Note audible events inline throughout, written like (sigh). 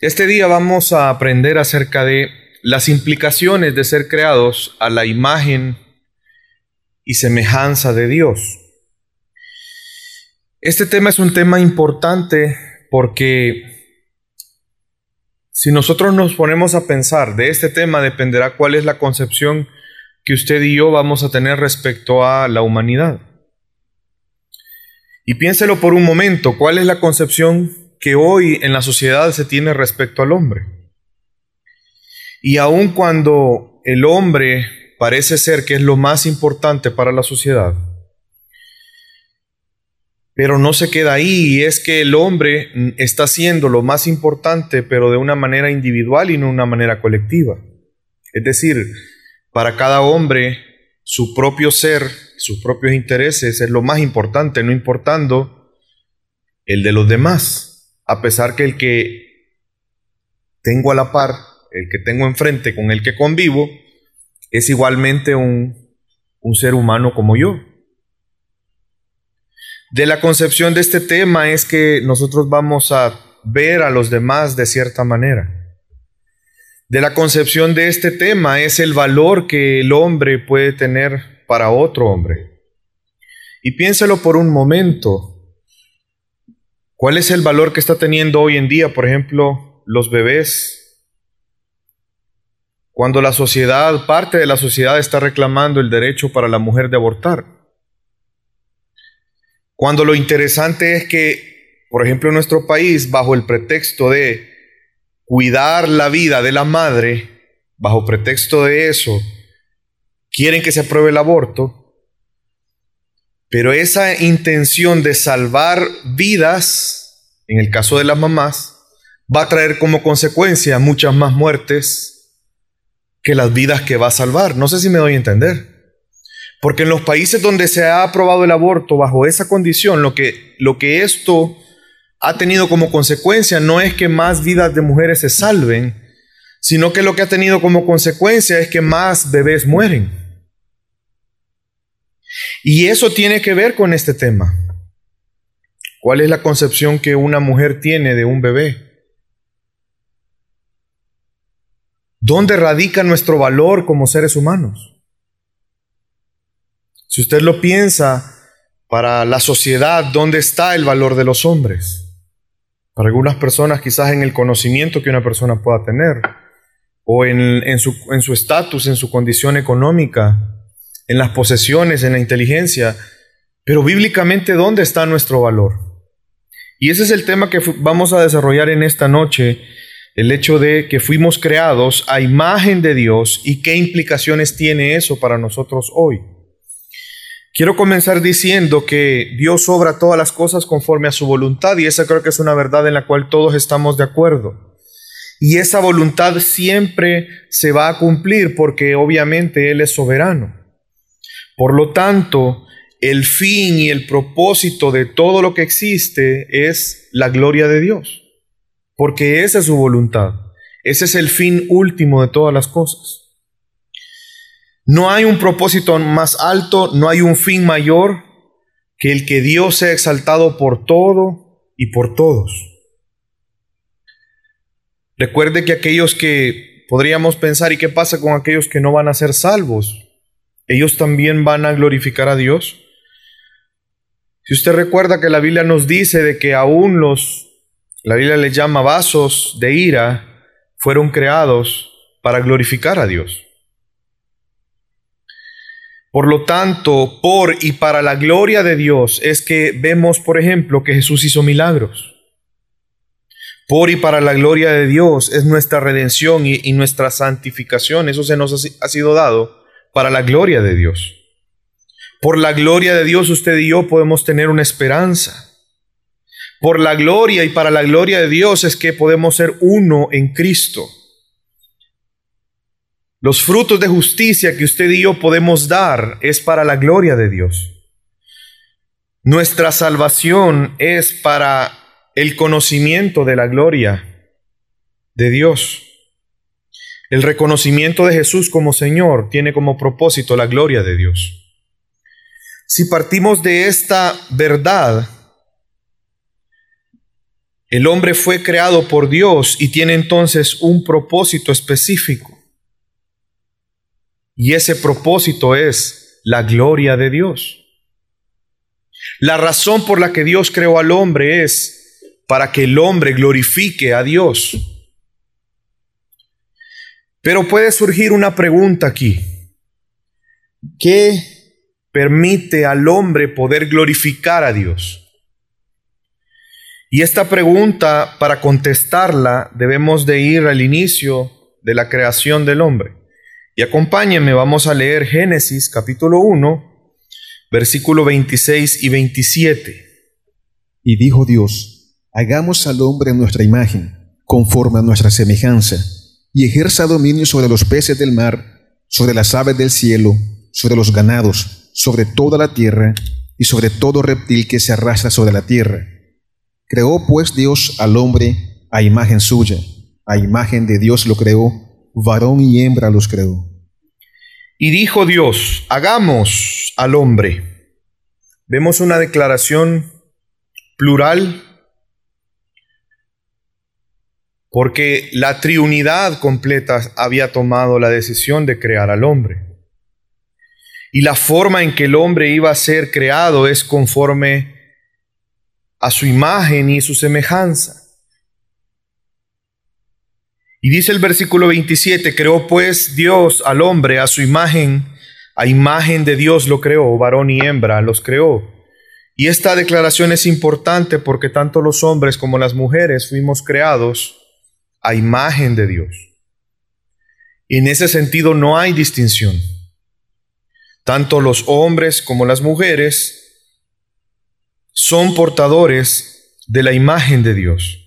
Este día vamos a aprender acerca de las implicaciones de ser creados a la imagen y semejanza de Dios. Este tema es un tema importante porque si nosotros nos ponemos a pensar de este tema dependerá cuál es la concepción que usted y yo vamos a tener respecto a la humanidad. Y piénselo por un momento, ¿cuál es la concepción que hoy en la sociedad se tiene respecto al hombre? Y aun cuando el hombre parece ser que es lo más importante para la sociedad, pero no se queda ahí, y es que el hombre está siendo lo más importante, pero de una manera individual y no de una manera colectiva. Es decir, para cada hombre, su propio ser, sus propios intereses es lo más importante, no importando el de los demás, a pesar que el que tengo a la par, el que tengo enfrente, con el que convivo, es igualmente un, un ser humano como yo. De la concepción de este tema es que nosotros vamos a ver a los demás de cierta manera de la concepción de este tema es el valor que el hombre puede tener para otro hombre. Y piénselo por un momento. ¿Cuál es el valor que está teniendo hoy en día, por ejemplo, los bebés? Cuando la sociedad, parte de la sociedad está reclamando el derecho para la mujer de abortar. Cuando lo interesante es que, por ejemplo, en nuestro país, bajo el pretexto de cuidar la vida de la madre, bajo pretexto de eso, quieren que se apruebe el aborto, pero esa intención de salvar vidas, en el caso de las mamás, va a traer como consecuencia muchas más muertes que las vidas que va a salvar. No sé si me doy a entender. Porque en los países donde se ha aprobado el aborto bajo esa condición, lo que, lo que esto ha tenido como consecuencia no es que más vidas de mujeres se salven, sino que lo que ha tenido como consecuencia es que más bebés mueren. Y eso tiene que ver con este tema. ¿Cuál es la concepción que una mujer tiene de un bebé? ¿Dónde radica nuestro valor como seres humanos? Si usted lo piensa, para la sociedad, ¿dónde está el valor de los hombres? Para algunas personas quizás en el conocimiento que una persona pueda tener, o en, su estatus, en su condición económica, en las posesiones, en la inteligencia. Pero bíblicamente, ¿dónde está nuestro valor? Y ese es el tema que vamos a desarrollar en esta noche, el hecho de que fuimos creados a imagen de Dios y qué implicaciones tiene eso para nosotros hoy. Quiero comenzar diciendo que Dios obra todas las cosas conforme a su voluntad y esa creo que es una verdad en la cual todos estamos de acuerdo. Y esa voluntad siempre se va a cumplir porque obviamente Él es soberano. Por lo tanto, el fin y el propósito de todo lo que existe es la gloria de Dios, porque esa es su voluntad. Ese es el fin último de todas las cosas. No hay un propósito más alto, no hay un fin mayor que el que Dios sea exaltado por todo y por todos. Recuerde que aquellos que podríamos pensar, ¿y qué pasa con aquellos que no van a ser salvos? ¿Ellos también van a glorificar a Dios? Si usted recuerda que la Biblia nos dice de que aún los, la Biblia les llama vasos de ira, fueron creados para glorificar a Dios. Por lo tanto, por y para la gloria de Dios es que vemos, por ejemplo, que Jesús hizo milagros. Por y para la gloria de Dios es nuestra redención y, nuestra santificación. Eso se nos ha sido dado para la gloria de Dios. Por la gloria de Dios usted y yo podemos tener una esperanza. Por la gloria y para la gloria de Dios es que podemos ser uno en Cristo. Los frutos de justicia que usted y yo podemos dar es para la gloria de Dios. Nuestra salvación es para el conocimiento de la gloria de Dios. El reconocimiento de Jesús como Señor tiene como propósito la gloria de Dios. Si partimos de esta verdad, El hombre fue creado por Dios y tiene entonces un propósito específico. Y ese propósito es la gloria de Dios. La razón por la que Dios creó al hombre es para que el hombre glorifique a Dios. Pero puede surgir una pregunta aquí. ¿Qué permite al hombre poder glorificar a Dios? Y esta pregunta, para contestarla, debemos de ir al inicio de la creación del hombre. Y acompáñenme, vamos a leer Génesis capítulo 1, versículo 26 y 27. Y dijo Dios, hagamos al hombre en nuestra imagen, conforme a nuestra semejanza, y ejerza dominio sobre los peces del mar, sobre las aves del cielo, sobre los ganados, sobre toda la tierra, y sobre todo reptil que se arrastra sobre la tierra Creó pues Dios al hombre a imagen suya, a imagen de Dios lo creó, varón y hembra los creó. Y dijo Dios, hagamos al hombre. Vemos una declaración plural porque la triunidad completa había tomado la decisión de crear al hombre. Y la forma en que el hombre iba a ser creado es conforme a su imagen y su semejanza. Y dice el versículo 27, creó pues Dios al hombre a su imagen, a imagen de Dios lo creó, varón y hembra los creó. Y esta declaración es importante porque tanto los hombres como las mujeres fuimos creados a imagen de Dios. Y en ese sentido no hay distinción. Tanto los hombres como las mujeres son portadores de la imagen de Dios.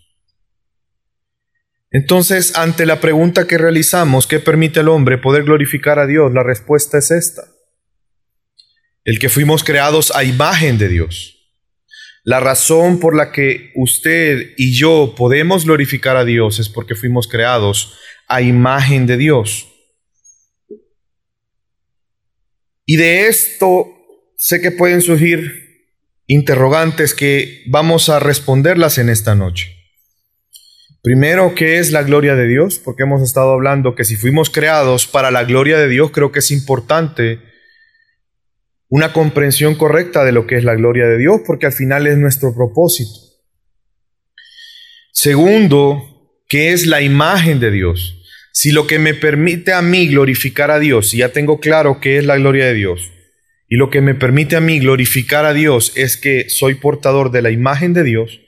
Entonces, ante la pregunta que realizamos, ¿qué permite al hombre poder glorificar a Dios? La respuesta es esta. El que fuimos creados a imagen de Dios. La razón por la que usted y yo podemos glorificar a Dios es porque fuimos creados a imagen de Dios. Y de esto sé que pueden surgir interrogantes que vamos a responderlas en esta noche. Primero, ¿qué es la gloria de Dios? Porque hemos estado hablando que si fuimos creados para la gloria de Dios, creo que es importante una comprensión correcta de lo que es la gloria de Dios, porque al final es nuestro propósito. Segundo, ¿qué es la imagen de Dios? Si lo que me permite a mí glorificar a Dios, si ya tengo claro qué es la gloria de Dios, y lo que me permite a mí glorificar a Dios es que soy portador de la imagen de Dios,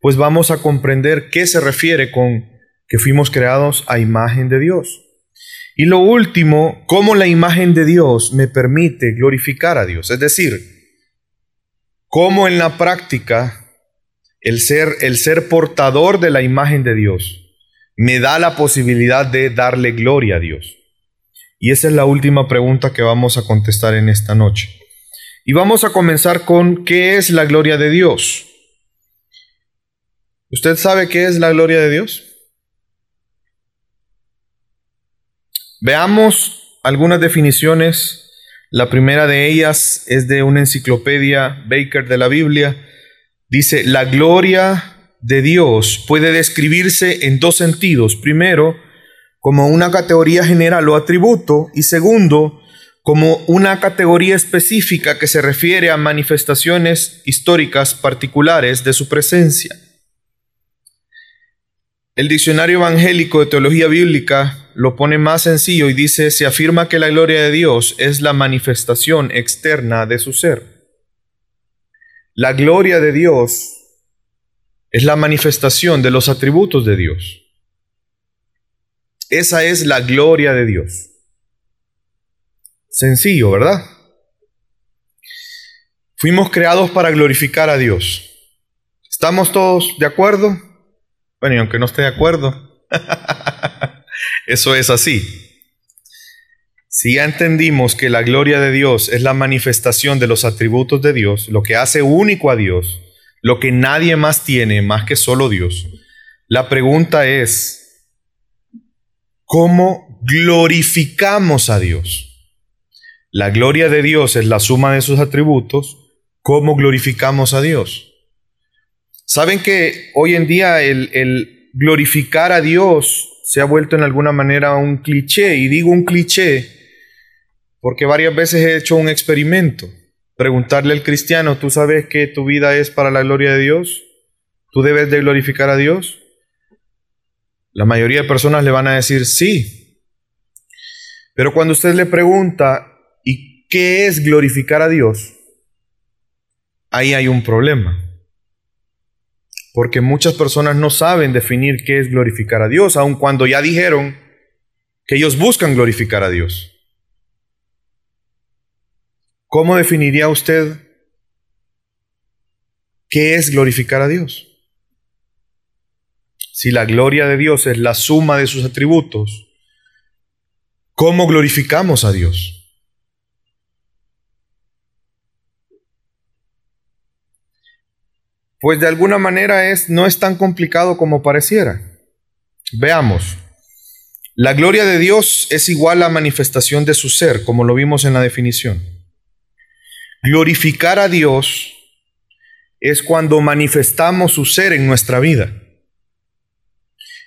pues vamos a comprender qué se refiere con que fuimos creados a imagen de Dios. Y lo último, cómo la imagen de Dios me permite glorificar a Dios. Es decir, cómo en la práctica el ser, el ser portador de la imagen de Dios me da la posibilidad de darle gloria a Dios. Y esa es la última pregunta que vamos a contestar en esta noche. Y vamos a comenzar con ¿qué es la gloria de Dios? ¿Usted sabe qué es la gloria de Dios? Veamos algunas definiciones. La primera de ellas es de una enciclopedia Baker de la Biblia. Dice, la gloria de Dios puede describirse en dos sentidos. Primero, como una categoría general o atributo y segundo, como una categoría específica que se refiere a manifestaciones históricas particulares de su presencia. El diccionario evangélico de teología bíblica lo pone más sencillo y dice, se afirma que la gloria de Dios es la manifestación externa de su ser. La gloria de Dios es la manifestación de los atributos de Dios. Esa es la gloria de Dios. Sencillo, ¿verdad? Fuimos creados para glorificar a Dios. ¿Estamos todos de acuerdo? Bueno, y aunque no esté de acuerdo, (laughs) eso es así. Si ya entendimos que la gloria de Dios es la manifestación de los atributos de Dios, lo que hace único a Dios, lo que nadie más tiene más que solo Dios, la pregunta es, cómo glorificamos a Dios. La gloria de Dios es la suma de sus atributos. ¿Cómo glorificamos a Dios? Saben que hoy en día el, glorificar a Dios se ha vuelto en alguna manera un cliché, y digo un cliché porque varias veces he hecho un experimento. Preguntarle al cristiano, ¿tú sabes que tu vida es para la gloria de Dios? ¿Tú debes de glorificar a Dios? La mayoría de personas le van a decir sí. Pero cuando usted le pregunta, ¿y qué es glorificar a Dios? Ahí hay un problema. Porque muchas personas no saben definir qué es glorificar a Dios, aun cuando ya dijeron que ellos buscan glorificar a Dios. ¿Cómo definiría usted qué es glorificar a Dios? Si la gloria de Dios es la suma de sus atributos, ¿cómo glorificamos a Dios? Pues de alguna manera es, no es tan complicado como pareciera. Veamos. La gloria de Dios es igual a manifestación de su ser, como lo vimos en la definición. Glorificar a Dios es cuando manifestamos su ser en nuestra vida.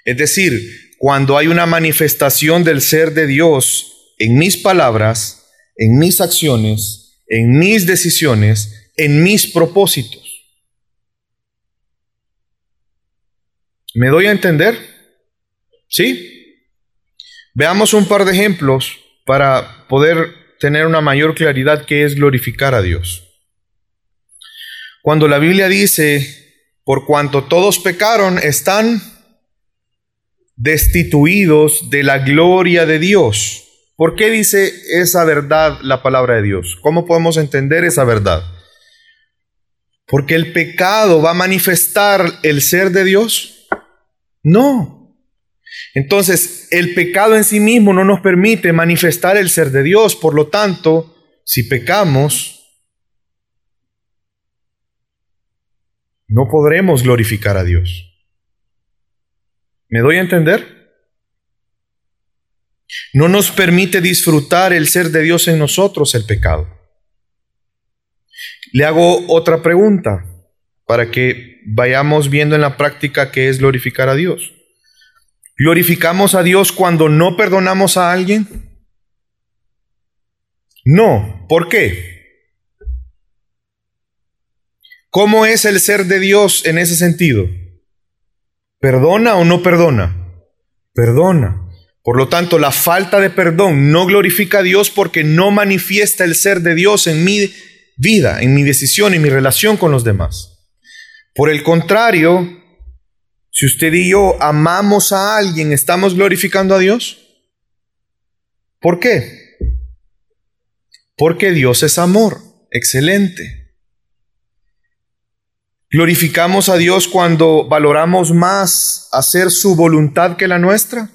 Es decir, cuando hay una manifestación del ser de Dios en mis palabras, en mis acciones, en mis decisiones, en mis propósitos. ¿Me doy a entender? ¿Sí? Veamos un par de ejemplos para poder tener una mayor claridad que es glorificar a Dios. Cuando la Biblia dice, por cuanto todos pecaron, están destituidos de la gloria de Dios. ¿Por qué dice esa verdad la palabra de Dios? ¿Cómo podemos entender esa verdad? Porque el pecado va a manifestar el ser de Dios. No. Entonces, el pecado en sí mismo no nos permite manifestar el ser de Dios. Por lo tanto, si pecamos, no podremos glorificar a Dios. ¿Me doy a entender? No nos permite disfrutar el ser de Dios en nosotros el pecado. Le hago otra pregunta para que vayamos viendo en la práctica qué es glorificar a Dios. ¿Glorificamos a Dios cuando no perdonamos a alguien? No. ¿Por qué? ¿Cómo es el ser de Dios en ese sentido? ¿Perdona o no perdona? Perdona. Por lo tanto, la falta de perdón no glorifica a Dios porque no manifiesta el ser de Dios en mi vida, en mi decisión, en mi relación con los demás. Por el contrario, si usted y yo amamos a alguien, ¿estamos glorificando a Dios? ¿Por qué? Porque Dios es amor. Excelente. ¿Glorificamos a Dios cuando valoramos más hacer su voluntad que la nuestra?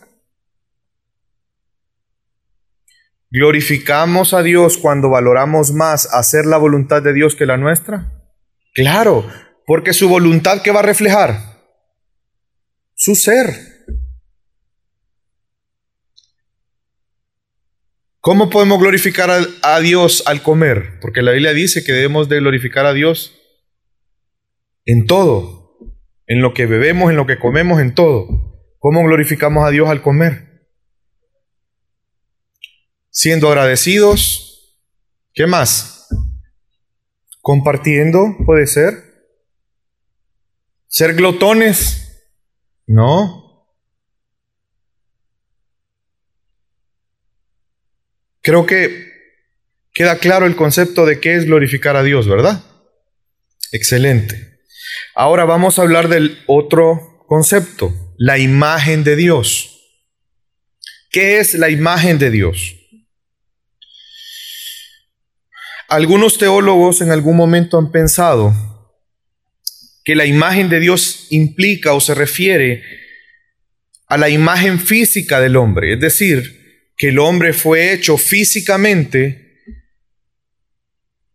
¿Glorificamos a Dios cuando valoramos más hacer la voluntad de Dios que la nuestra? Claro, porque su voluntad que va a reflejar su ser. ¿Cómo podemos glorificar a, Dios al comer? Porque la Biblia dice que debemos de glorificar a Dios en todo, en lo que bebemos, en lo que comemos, en todo. ¿Cómo glorificamos a Dios al comer? Siendo agradecidos. ¿Qué más? Compartiendo, puede ser. ¿Ser glotones? No. Creo que queda claro el concepto de qué es glorificar a Dios, ¿verdad? Excelente. Ahora vamos a hablar del otro concepto, la imagen de Dios. ¿Qué es la imagen de Dios? Algunos teólogos en algún momento han pensado que la imagen de Dios implica o se refiere a la imagen física del hombre, es decir, que el hombre fue hecho físicamente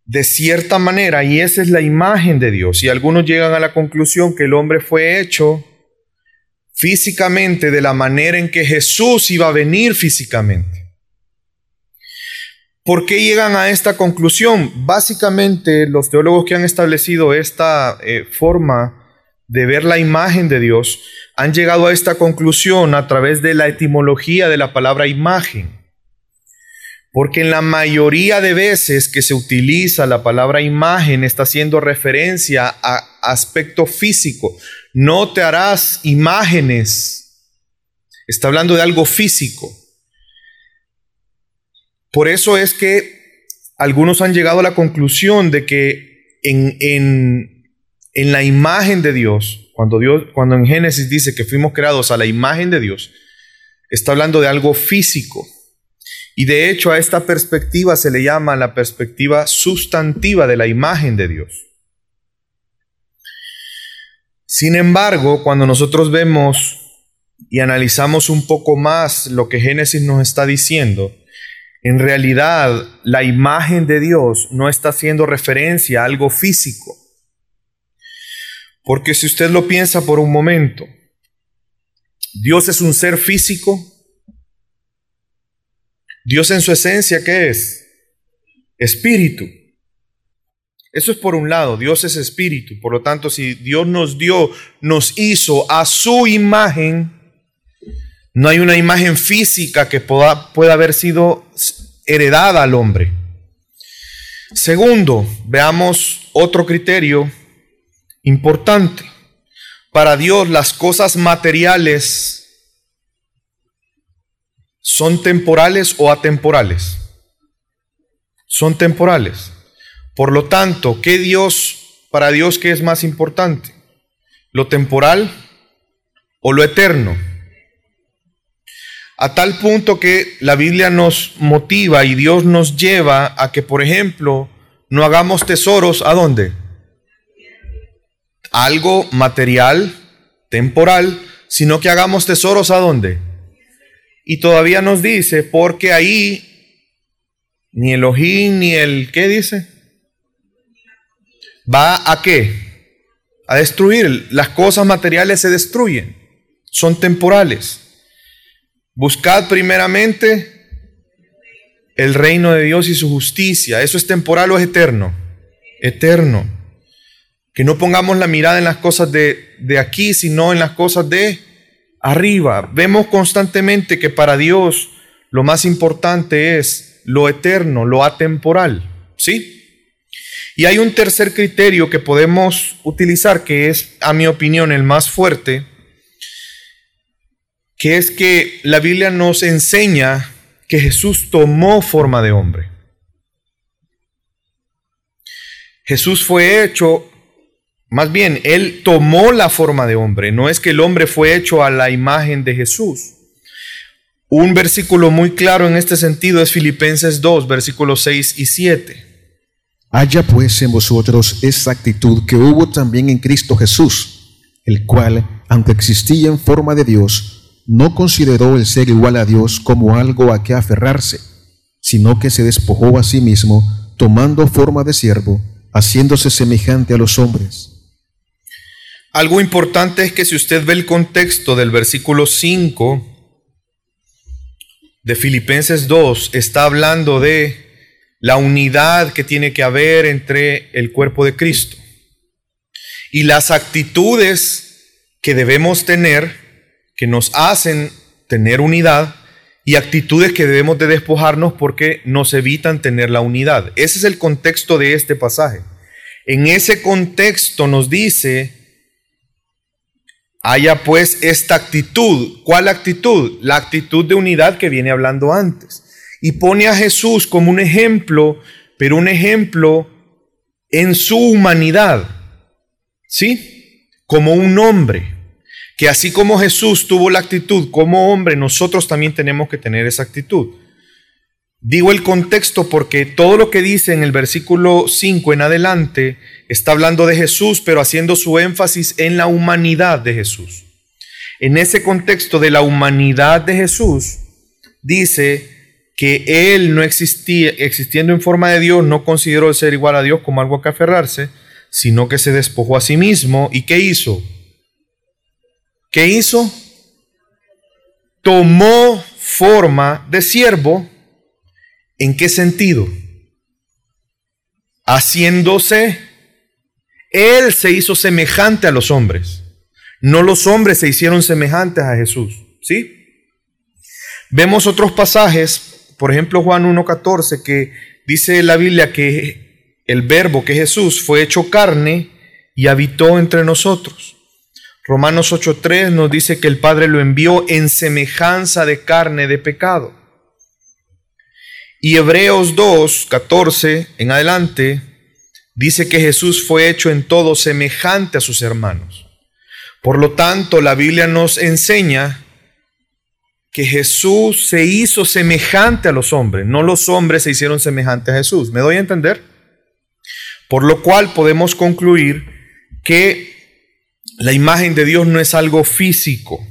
de cierta manera y esa es la imagen de Dios. Y algunos llegan a la conclusión que el hombre fue hecho físicamente de la manera en que Jesús iba a venir físicamente. ¿Por qué llegan a esta conclusión? Básicamente, los teólogos que han establecido esta eh, forma de ver la imagen de Dios han llegado a esta conclusión a través de la etimología de la palabra imagen. Porque en la mayoría de veces que se utiliza la palabra imagen está haciendo referencia a aspecto físico. No te harás imágenes. Está hablando de algo físico. Por eso es que algunos han llegado a la conclusión de que en, en la imagen de Dios, cuando, Dios, cuando en Génesis dice que fuimos creados a la imagen de Dios, está hablando de algo físico. Y de hecho a esta perspectiva se le llama la perspectiva sustantiva de la imagen de Dios. Sin embargo, cuando nosotros vemos y analizamos un poco más lo que Génesis nos está diciendo, en realidad la imagen de Dios no está haciendo referencia a algo físico. Porque si usted lo piensa por un momento, Dios es un ser físico. Dios en su esencia, ¿qué es? Espíritu. Eso es por un lado, Dios es espíritu. Por lo tanto, si Dios nos dio, nos hizo a su imagen, no hay una imagen física que pueda, haber sido heredada al hombre. Segundo, veamos otro criterio importante. Para Dios las cosas materiales son temporales o atemporales. Son temporales. Por lo tanto, ¿qué Dios, para Dios, qué es más importante? ¿Lo temporal o lo eterno? A tal punto que la Biblia nos motiva y Dios nos lleva a que, por ejemplo, no hagamos tesoros a dónde? algo material, temporal, sino que hagamos tesoros a dónde. Y todavía nos dice, porque ahí ni el ojín ni el, ¿qué dice? Va a qué? A destruir. Las cosas materiales se destruyen, son temporales. Buscad primeramente el reino de Dios y su justicia. ¿Eso es temporal o es eterno? Eterno. Que no pongamos la mirada en las cosas de, de aquí, sino en las cosas de arriba. Vemos constantemente que para Dios lo más importante es lo eterno, lo atemporal. ¿Sí? Y hay un tercer criterio que podemos utilizar, que es, a mi opinión, el más fuerte, que es que la Biblia nos enseña que Jesús tomó forma de hombre. Jesús fue hecho más bien, Él tomó la forma de hombre, no es que el hombre fue hecho a la imagen de Jesús. Un versículo muy claro en este sentido es Filipenses 2, versículos 6 y 7. Haya pues en vosotros esa actitud que hubo también en Cristo Jesús, el cual, aunque existía en forma de Dios, no consideró el ser igual a Dios como algo a que aferrarse, sino que se despojó a sí mismo, tomando forma de siervo, haciéndose semejante a los hombres. Algo importante es que si usted ve el contexto del versículo 5 de Filipenses 2, está hablando de la unidad que tiene que haber entre el cuerpo de Cristo y las actitudes que debemos tener que nos hacen tener unidad y actitudes que debemos de despojarnos porque nos evitan tener la unidad. Ese es el contexto de este pasaje. En ese contexto nos dice Haya pues esta actitud. ¿Cuál actitud? La actitud de unidad que viene hablando antes. Y pone a Jesús como un ejemplo, pero un ejemplo en su humanidad. ¿Sí? Como un hombre. Que así como Jesús tuvo la actitud como hombre, nosotros también tenemos que tener esa actitud. Digo el contexto porque todo lo que dice en el versículo 5 en adelante está hablando de Jesús, pero haciendo su énfasis en la humanidad de Jesús. En ese contexto de la humanidad de Jesús, dice que Él no existía, existiendo en forma de Dios, no consideró ser igual a Dios como algo a que aferrarse, sino que se despojó a sí mismo. ¿Y qué hizo? ¿Qué hizo? Tomó forma de siervo. ¿En qué sentido? Haciéndose Él se hizo semejante a los hombres. No los hombres se hicieron semejantes a Jesús. ¿Sí? Vemos otros pasajes, por ejemplo Juan 1.14, que dice la Biblia que el verbo que Jesús fue hecho carne y habitó entre nosotros. Romanos 8.3 nos dice que el Padre lo envió en semejanza de carne de pecado. Y Hebreos 2.14 en adelante dice que Jesús fue hecho en todo semejante a sus hermanos. Por lo tanto, la Biblia nos enseña que Jesús se hizo semejante a los hombres, no los hombres se hicieron semejantes a Jesús. ¿Me doy a entender? Por lo cual podemos concluir que la imagen de Dios no es algo físico.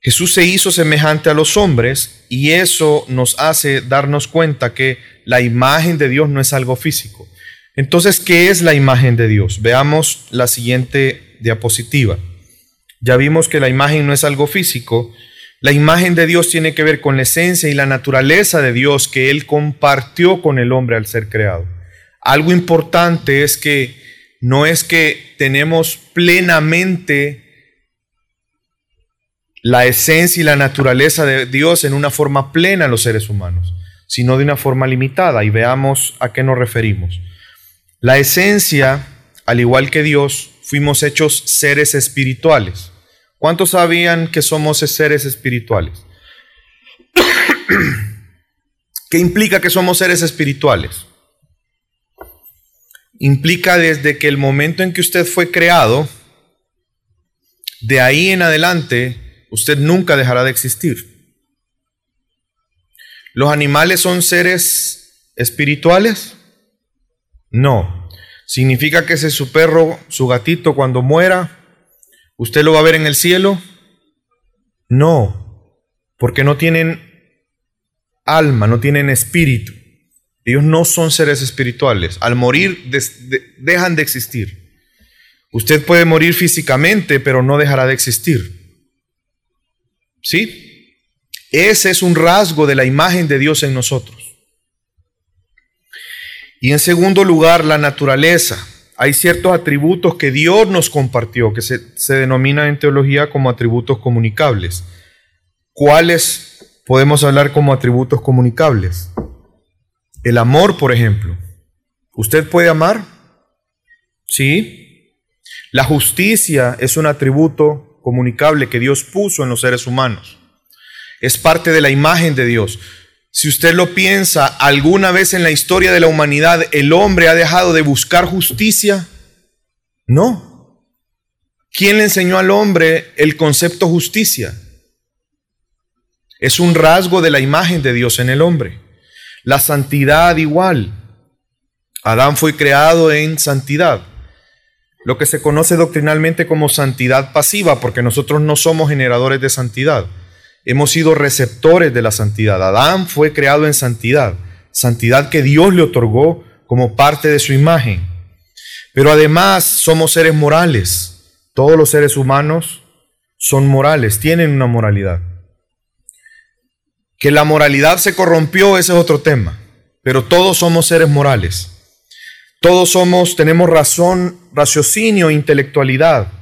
Jesús se hizo semejante a los hombres y eso nos hace darnos cuenta que la imagen de Dios no es algo físico. Entonces, ¿qué es la imagen de Dios? Veamos la siguiente diapositiva. Ya vimos que la imagen no es algo físico. La imagen de Dios tiene que ver con la esencia y la naturaleza de Dios que Él compartió con el hombre al ser creado. Algo importante es que no es que tenemos plenamente la esencia y la naturaleza de Dios en una forma plena los seres humanos, sino de una forma limitada. Y veamos a qué nos referimos. La esencia, al igual que Dios, fuimos hechos seres espirituales. ¿Cuántos sabían que somos seres espirituales? (coughs) ¿Qué implica que somos seres espirituales? Implica desde que el momento en que usted fue creado, de ahí en adelante, usted nunca dejará de existir. ¿Los animales son seres espirituales? No. ¿Significa que ese su perro, su gatito, cuando muera, ¿Usted lo va a ver en el cielo? No, porque no tienen alma, no tienen espíritu. Ellos no son seres espirituales. Al morir dejan de existir. Usted puede morir físicamente, pero no dejará de existir. ¿Sí? Ese es un rasgo de la imagen de Dios en nosotros. Y en segundo lugar, la naturaleza hay ciertos atributos que Dios nos compartió, que se, se denominan en teología como atributos comunicables. ¿Cuáles podemos hablar como atributos comunicables? El amor, por ejemplo. ¿Usted puede amar? Sí. La justicia es un atributo comunicable que Dios puso en los seres humanos. Es parte de la imagen de Dios. Si usted lo piensa, alguna vez en la historia de la humanidad el hombre ha dejado de buscar justicia. No. ¿Quién le enseñó al hombre el concepto justicia? Es un rasgo de la imagen de Dios en el hombre. La santidad igual. Adán fue creado en santidad. Lo que se conoce doctrinalmente como santidad pasiva, porque nosotros no somos generadores de santidad. Hemos sido receptores de la santidad. Adán fue creado en santidad, santidad que Dios le otorgó como parte de su imagen. Pero además somos seres morales. Todos los seres humanos son morales, tienen una moralidad. Que la moralidad se corrompió, ese es otro tema. Pero todos somos seres morales. Todos somos, tenemos razón, raciocinio, intelectualidad.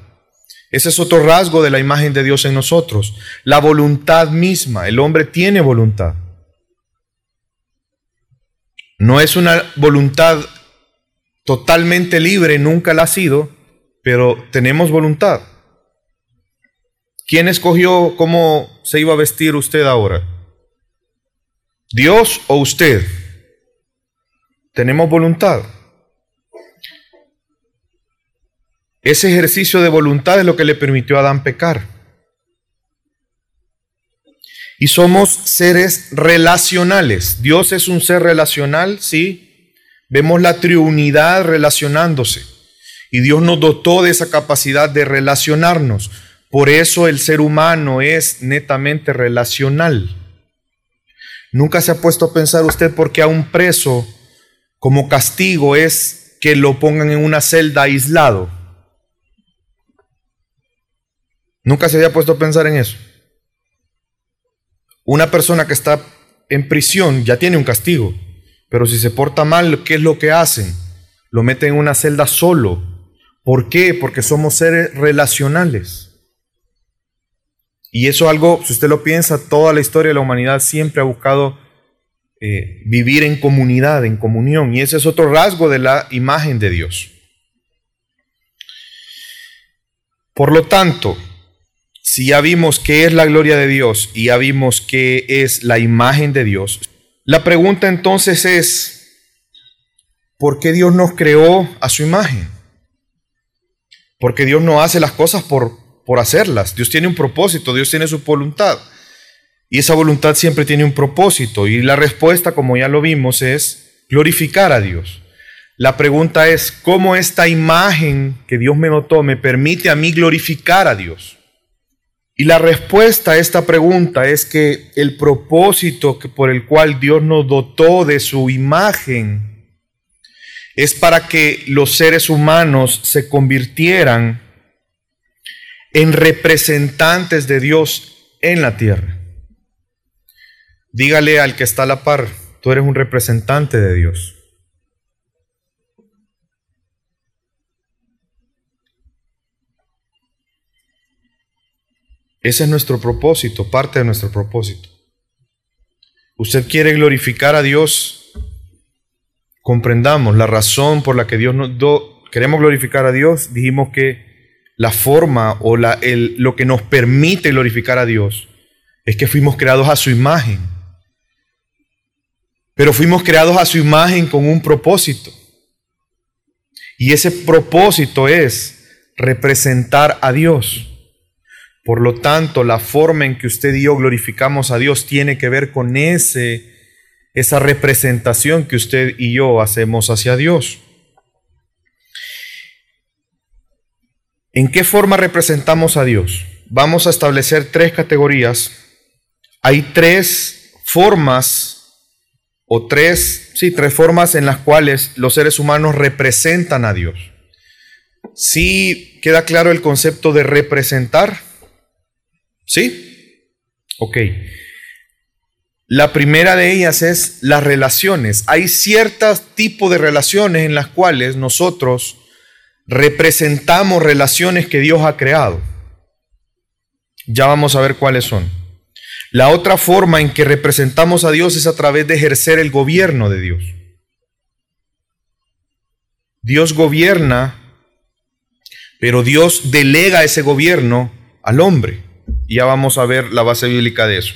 Ese es otro rasgo de la imagen de Dios en nosotros. La voluntad misma. El hombre tiene voluntad. No es una voluntad totalmente libre, nunca la ha sido, pero tenemos voluntad. ¿Quién escogió cómo se iba a vestir usted ahora? ¿Dios o usted? Tenemos voluntad. Ese ejercicio de voluntad es lo que le permitió a Adán pecar. Y somos seres relacionales. Dios es un ser relacional, sí. Vemos la triunidad relacionándose. Y Dios nos dotó de esa capacidad de relacionarnos. Por eso el ser humano es netamente relacional. Nunca se ha puesto a pensar usted por qué a un preso como castigo es que lo pongan en una celda aislado. Nunca se había puesto a pensar en eso. Una persona que está en prisión ya tiene un castigo, pero si se porta mal, ¿qué es lo que hacen? lo mete en una celda solo. ¿Por qué? Porque somos seres relacionales. Y eso es algo, si usted lo piensa, toda la historia de la humanidad siempre ha buscado eh, vivir en comunidad, en comunión. Y ese es otro rasgo de la imagen de Dios. Por lo tanto, si ya vimos qué es la gloria de Dios y ya vimos qué es la imagen de Dios, la pregunta entonces es, ¿por qué Dios nos creó a su imagen? Porque Dios no hace las cosas por, por hacerlas. Dios tiene un propósito, Dios tiene su voluntad. Y esa voluntad siempre tiene un propósito. Y la respuesta, como ya lo vimos, es glorificar a Dios. La pregunta es, ¿cómo esta imagen que Dios me notó me permite a mí glorificar a Dios? Y la respuesta a esta pregunta es que el propósito por el cual Dios nos dotó de su imagen es para que los seres humanos se convirtieran en representantes de Dios en la tierra. Dígale al que está a la par, tú eres un representante de Dios. Ese es nuestro propósito, parte de nuestro propósito. Usted quiere glorificar a Dios. Comprendamos la razón por la que Dios nos do, queremos glorificar a Dios. Dijimos que la forma o la, el, lo que nos permite glorificar a Dios es que fuimos creados a su imagen. Pero fuimos creados a su imagen con un propósito. Y ese propósito es representar a Dios. Por lo tanto, la forma en que usted y yo glorificamos a Dios tiene que ver con ese, esa representación que usted y yo hacemos hacia Dios. ¿En qué forma representamos a Dios? Vamos a establecer tres categorías. Hay tres formas o tres, sí, tres formas en las cuales los seres humanos representan a Dios. ¿Sí queda claro el concepto de representar? ¿Sí? Ok. La primera de ellas es las relaciones. Hay ciertos tipos de relaciones en las cuales nosotros representamos relaciones que Dios ha creado. Ya vamos a ver cuáles son. La otra forma en que representamos a Dios es a través de ejercer el gobierno de Dios. Dios gobierna, pero Dios delega ese gobierno al hombre. Ya vamos a ver la base bíblica de eso.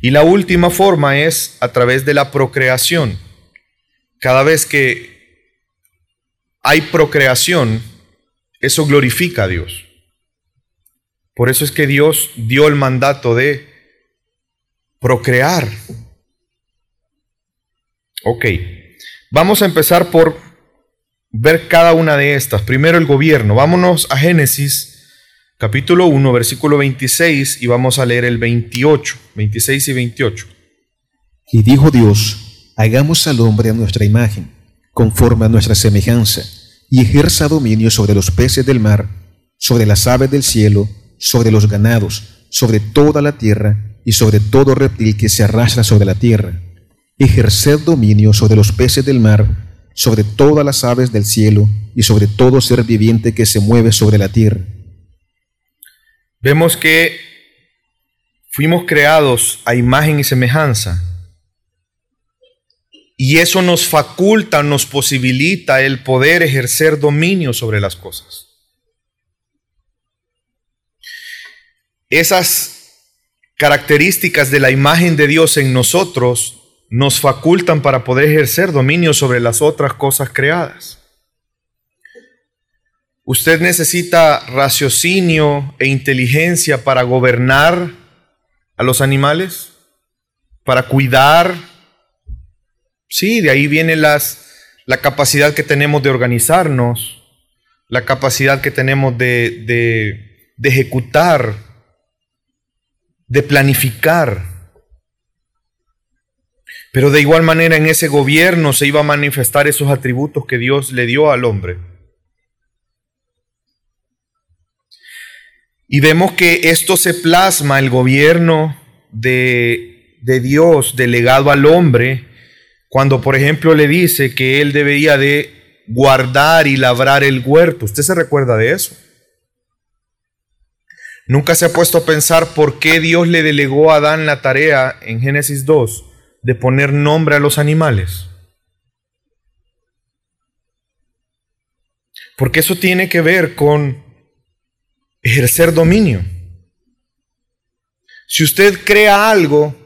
Y la última forma es a través de la procreación. Cada vez que hay procreación, eso glorifica a Dios. Por eso es que Dios dio el mandato de procrear. Ok, vamos a empezar por ver cada una de estas. Primero el gobierno. Vámonos a Génesis capítulo 1, versículo 26 y vamos a leer el 28, 26 y 28. Y dijo Dios, hagamos al hombre a nuestra imagen conforme a nuestra semejanza, y ejerza dominio sobre los peces del mar, sobre las aves del cielo, sobre los ganados, sobre toda la tierra y sobre todo reptil que se arrastra sobre la tierra. Ejerced dominio sobre los peces del mar, sobre todas las aves del cielo y sobre todo ser viviente que se mueve sobre la tierra. Vemos que fuimos creados a imagen y semejanza y eso nos faculta, nos posibilita el poder ejercer dominio sobre las cosas. Esas características de la imagen de Dios en nosotros nos facultan para poder ejercer dominio sobre las otras cosas creadas. Usted necesita raciocinio e inteligencia para gobernar a los animales, para cuidar Sí, de ahí viene las, la capacidad que tenemos de organizarnos, la capacidad que tenemos de, de, de ejecutar, de planificar. Pero de igual manera en ese gobierno se iba a manifestar esos atributos que Dios le dio al hombre. Y vemos que esto se plasma, el gobierno de, de Dios delegado al hombre, cuando, por ejemplo, le dice que él debería de guardar y labrar el huerto. ¿Usted se recuerda de eso? Nunca se ha puesto a pensar por qué Dios le delegó a Adán la tarea en Génesis 2 de poner nombre a los animales. Porque eso tiene que ver con ejercer dominio. Si usted crea algo,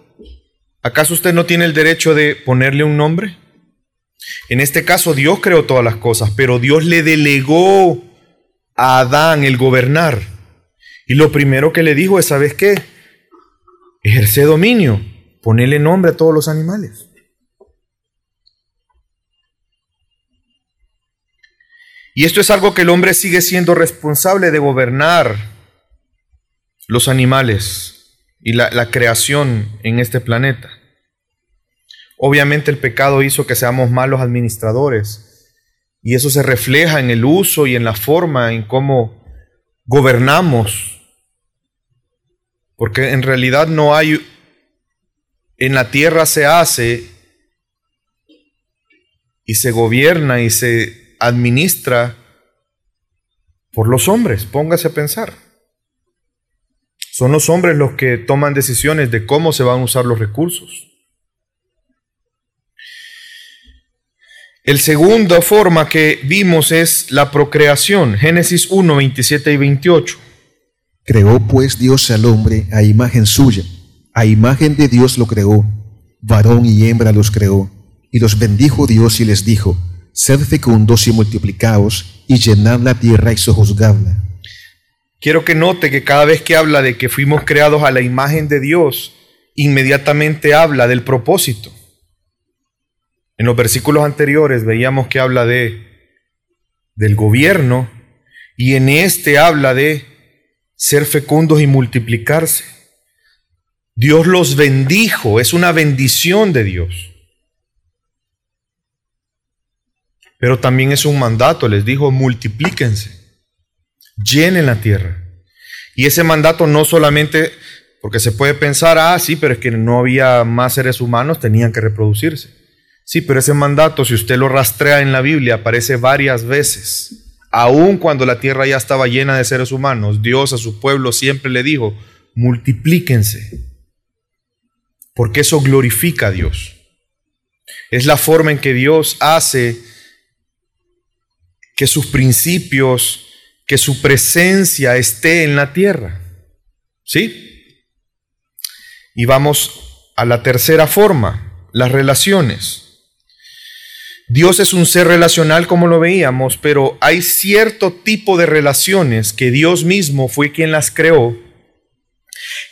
¿acaso usted no tiene el derecho de ponerle un nombre? En este caso Dios creó todas las cosas, pero Dios le delegó a Adán el gobernar. Y lo primero que le dijo es, ¿sabes qué? Ejerce dominio, ponele nombre a todos los animales. Y esto es algo que el hombre sigue siendo responsable de gobernar los animales y la, la creación en este planeta. Obviamente el pecado hizo que seamos malos administradores y eso se refleja en el uso y en la forma en cómo gobernamos. Porque en realidad no hay, en la tierra se hace y se gobierna y se administra por los hombres, póngase a pensar. Son los hombres los que toman decisiones de cómo se van a usar los recursos. El segunda forma que vimos es la procreación. Génesis 1, 27 y 28. Creó pues Dios al hombre a imagen suya, a imagen de Dios lo creó, varón y hembra los creó, y los bendijo Dios y les dijo, sed fecundos y multiplicaos, y llenad la tierra y sojuzgadla. Quiero que note que cada vez que habla de que fuimos creados a la imagen de Dios, inmediatamente habla del propósito. En los versículos anteriores veíamos que habla de del gobierno y en este habla de ser fecundos y multiplicarse. Dios los bendijo, es una bendición de Dios. Pero también es un mandato, les dijo, multiplíquense, llenen la tierra. Y ese mandato no solamente, porque se puede pensar, ah, sí, pero es que no había más seres humanos, tenían que reproducirse. Sí, pero ese mandato, si usted lo rastrea en la Biblia, aparece varias veces. Aun cuando la tierra ya estaba llena de seres humanos, Dios a su pueblo siempre le dijo, multiplíquense, porque eso glorifica a Dios. Es la forma en que Dios hace que sus principios, que su presencia esté en la tierra. ¿Sí? Y vamos a la tercera forma, las relaciones. Dios es un ser relacional como lo veíamos, pero hay cierto tipo de relaciones que Dios mismo fue quien las creó,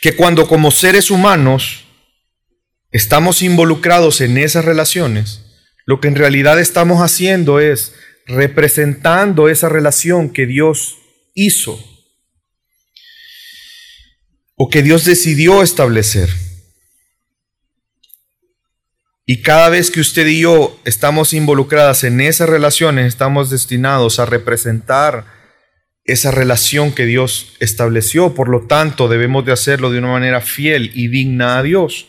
que cuando como seres humanos estamos involucrados en esas relaciones, lo que en realidad estamos haciendo es representando esa relación que Dios hizo o que Dios decidió establecer. Y cada vez que usted y yo estamos involucradas en esas relaciones, estamos destinados a representar esa relación que Dios estableció. Por lo tanto, debemos de hacerlo de una manera fiel y digna a Dios.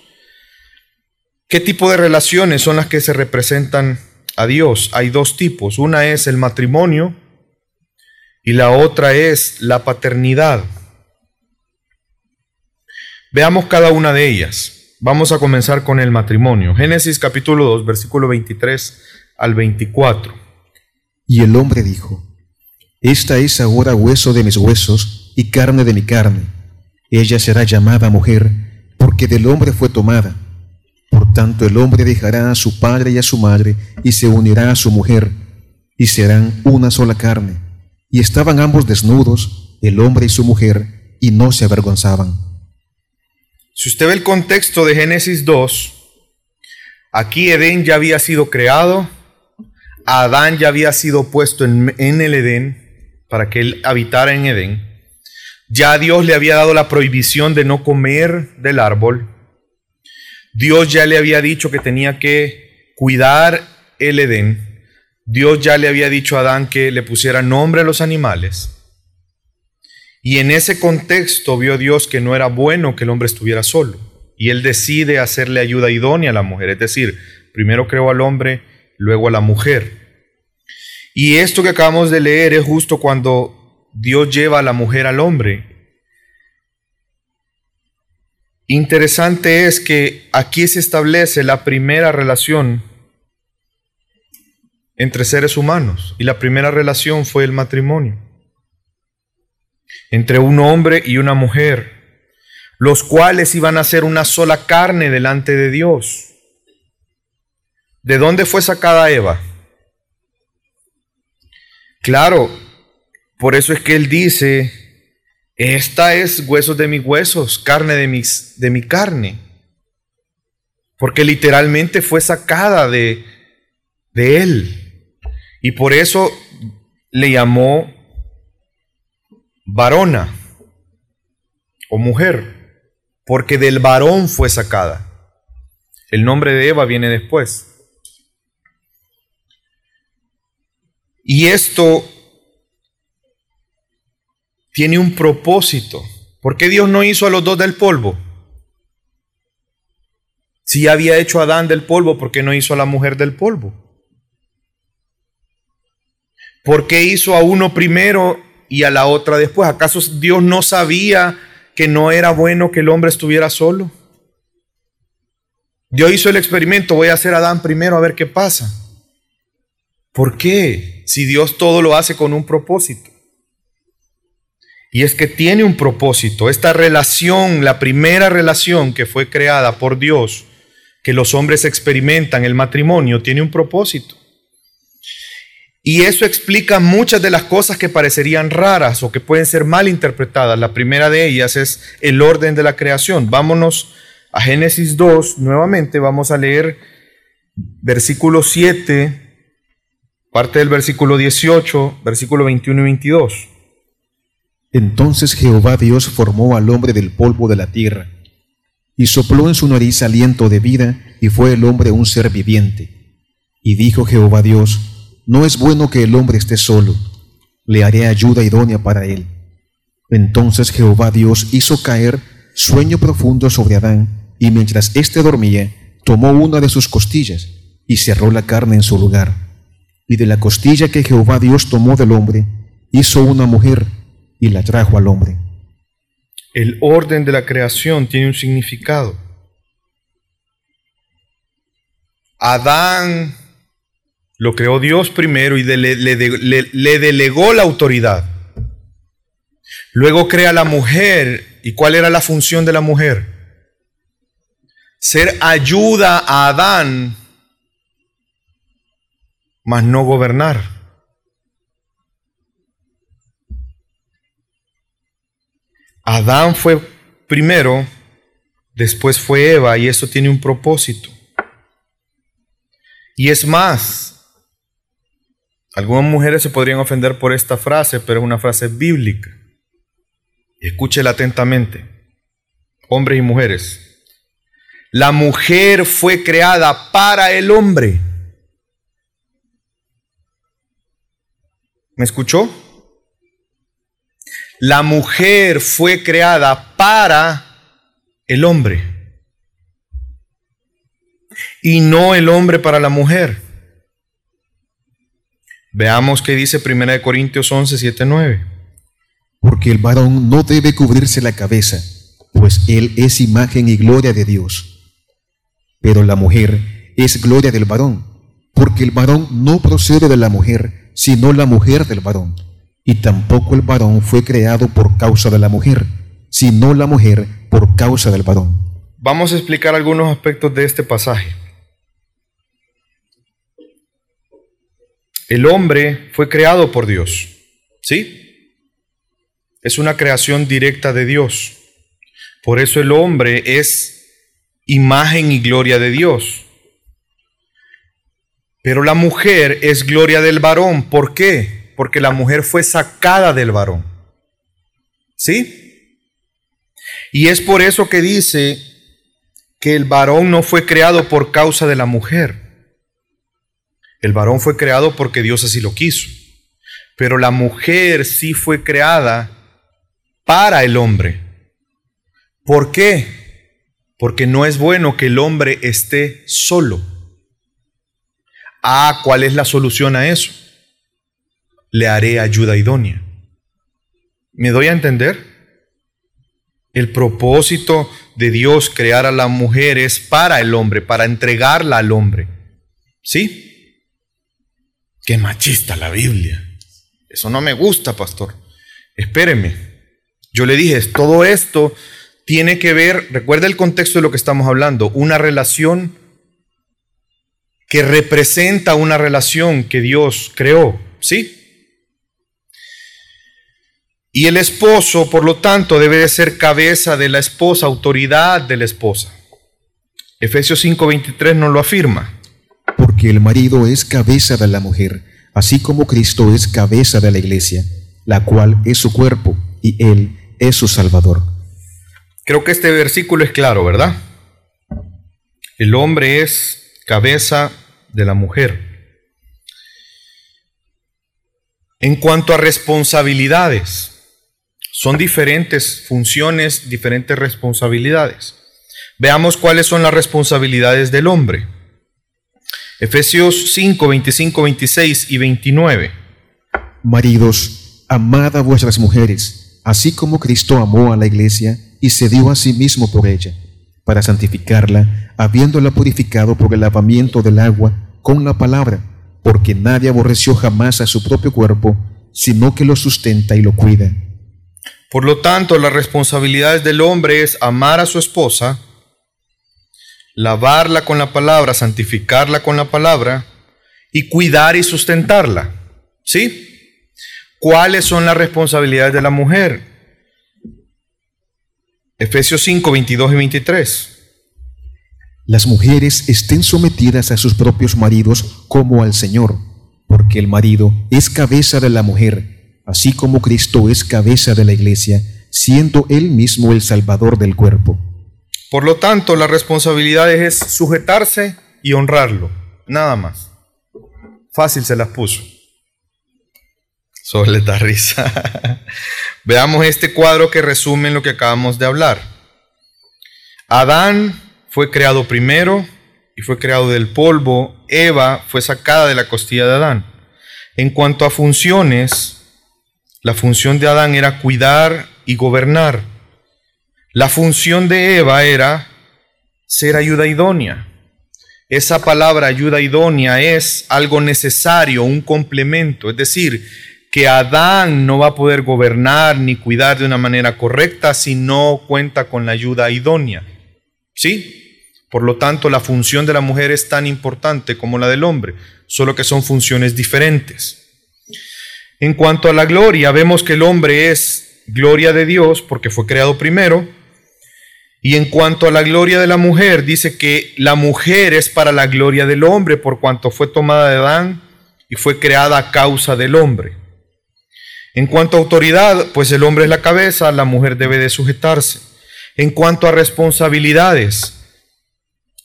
¿Qué tipo de relaciones son las que se representan a Dios? Hay dos tipos. Una es el matrimonio y la otra es la paternidad. Veamos cada una de ellas. Vamos a comenzar con el matrimonio. Génesis capítulo 2, versículo 23 al 24. Y el hombre dijo, Esta es ahora hueso de mis huesos y carne de mi carne. Ella será llamada mujer, porque del hombre fue tomada. Tanto el hombre dejará a su padre y a su madre, y se unirá a su mujer, y serán una sola carne. Y estaban ambos desnudos, el hombre y su mujer, y no se avergonzaban. Si usted ve el contexto de Génesis 2, aquí Edén ya había sido creado, Adán ya había sido puesto en, el Edén para que él habitara en Edén. Ya Dios le había dado la prohibición de no comer del árbol. Dios ya le había dicho que tenía que cuidar el Edén. Dios ya le había dicho a Adán que le pusiera nombre a los animales. Y en ese contexto vio Dios que no era bueno que el hombre estuviera solo. Y él decide hacerle ayuda idónea a la mujer. Es decir, primero creó al hombre, luego a la mujer. Y esto que acabamos de leer es justo cuando Dios lleva a la mujer al hombre. Interesante es que aquí se establece la primera relación entre seres humanos y la primera relación fue el matrimonio entre un hombre y una mujer, los cuales iban a ser una sola carne delante de Dios. ¿De dónde fue sacada Eva? Claro, por eso es que él dice, esta es huesos de mis huesos, carne de, mis, de mi carne. Porque literalmente fue sacada de, de él. Y por eso le llamó varona o mujer, porque del varón fue sacada. El nombre de Eva viene después. Y esto tiene un propósito. ¿Por qué Dios no hizo a los dos del polvo? Si había hecho a Adán del polvo, ¿por qué no hizo a la mujer del polvo? ¿Por qué hizo a uno primero y a la otra después? ¿Acaso Dios no sabía que no era bueno que el hombre estuviera solo? Dios hizo el experimento, voy a hacer a Adán primero a ver qué pasa. ¿Por qué? Si Dios todo lo hace con un propósito. Y es que tiene un propósito. Esta relación, la primera relación que fue creada por Dios, que los hombres experimentan, el matrimonio, tiene un propósito. Y eso explica muchas de las cosas que parecerían raras o que pueden ser mal interpretadas. La primera de ellas es el orden de la creación. Vámonos a Génesis 2, nuevamente vamos a leer versículo 7 Parte del versículo 18, versículo 21 y 22. Entonces Jehová Dios formó al hombre del polvo de la tierra, y sopló en su nariz aliento de vida, y fue el hombre un ser viviente. Y dijo Jehová Dios, no es bueno que el hombre esté solo, le haré ayuda idónea para él. Entonces Jehová Dios hizo caer sueño profundo sobre Adán, y mientras éste dormía, tomó una de sus costillas, y cerró la carne en su lugar y de la costilla que Jehová Dios tomó del hombre, hizo una mujer y la trajo al hombre. El orden de la creación tiene un significado. Adán lo creó Dios primero y le, le, delegó la autoridad. Luego crea la mujer. ¿Y cuál era la función de la mujer? Ser ayuda a Adán mas no gobernar. Adán fue primero, después fue Eva y eso tiene un propósito. Y es más, algunas mujeres se podrían ofender por esta frase, pero es una frase bíblica. Escúchela atentamente, hombres y mujeres. La mujer fue creada para el hombre. ¿Me escuchó? La mujer fue creada para el hombre y no el hombre para la mujer. Veamos qué dice 1 Corintios 11, 7, 9. Porque el varón no debe cubrirse la cabeza, pues él es imagen y gloria de Dios. Pero la mujer es gloria del varón, porque el varón no procede de la mujer, sino la mujer del varón. Y tampoco el varón fue creado por causa de la mujer, sino la mujer por causa del varón. Vamos a explicar algunos aspectos de este pasaje. El hombre fue creado por Dios, ¿sí? Es una creación directa de Dios. Por eso el hombre es imagen y gloria de Dios. Pero la mujer es gloria del varón. ¿Por qué? Porque la mujer fue sacada del varón. ¿Sí? Y es por eso que dice que el varón no fue creado por causa de la mujer. El varón fue creado porque Dios así lo quiso. Pero la mujer sí fue creada para el hombre. ¿Por qué? Porque no es bueno que el hombre esté solo. Ah, ¿cuál es la solución a eso? Le haré ayuda idónea. ¿Me doy a entender? El propósito de Dios crear a la mujer es para el hombre, para entregarla al hombre. ¿Sí? Qué machista la Biblia. Eso no me gusta, pastor. Espéreme. Yo le dije, todo esto tiene que ver, recuerda el contexto de lo que estamos hablando, una relación que representa una relación que Dios creó, ¿sí? Y el esposo, por lo tanto, debe de ser cabeza de la esposa, autoridad de la esposa. Efesios 5:23 nos lo afirma. Porque el marido es cabeza de la mujer, así como Cristo es cabeza de la iglesia, la cual es su cuerpo y él es su salvador. Creo que este versículo es claro, ¿verdad? El hombre es cabeza de la mujer. En cuanto a responsabilidades, son diferentes funciones, diferentes responsabilidades. Veamos cuáles son las responsabilidades del hombre. Efesios 5, 25, 26 y 29. Maridos, amad a vuestras mujeres, así como Cristo amó a la iglesia y se dio a sí mismo por ella, para santificarla, habiéndola purificado por el lavamiento del agua con la palabra, porque nadie aborreció jamás a su propio cuerpo, sino que lo sustenta y lo cuida por lo tanto, las responsabilidades del hombre es amar a su esposa, lavarla con la palabra, santificarla con la palabra y cuidar y sustentarla. ¿Sí? ¿Cuáles son las responsabilidades de la mujer? Efesios 5, 22 y 23. Las mujeres estén sometidas a sus propios maridos como al Señor, porque el marido es cabeza de la mujer así como Cristo es cabeza de la iglesia, siendo Él mismo el Salvador del cuerpo. Por lo tanto, la responsabilidad es sujetarse y honrarlo, nada más. Fácil se las puso. Solo le da risa. (laughs) Veamos este cuadro que resume lo que acabamos de hablar. Adán fue creado primero y fue creado del polvo. Eva fue sacada de la costilla de Adán. En cuanto a funciones, la función de Adán era cuidar y gobernar. La función de Eva era ser ayuda idónea. Esa palabra ayuda idónea es algo necesario, un complemento. Es decir, que Adán no va a poder gobernar ni cuidar de una manera correcta si no cuenta con la ayuda idónea. ¿Sí? Por lo tanto, la función de la mujer es tan importante como la del hombre, solo que son funciones diferentes. En cuanto a la gloria, vemos que el hombre es gloria de Dios porque fue creado primero. Y en cuanto a la gloria de la mujer, dice que la mujer es para la gloria del hombre por cuanto fue tomada de Adán y fue creada a causa del hombre. En cuanto a autoridad, pues el hombre es la cabeza, la mujer debe de sujetarse. En cuanto a responsabilidades,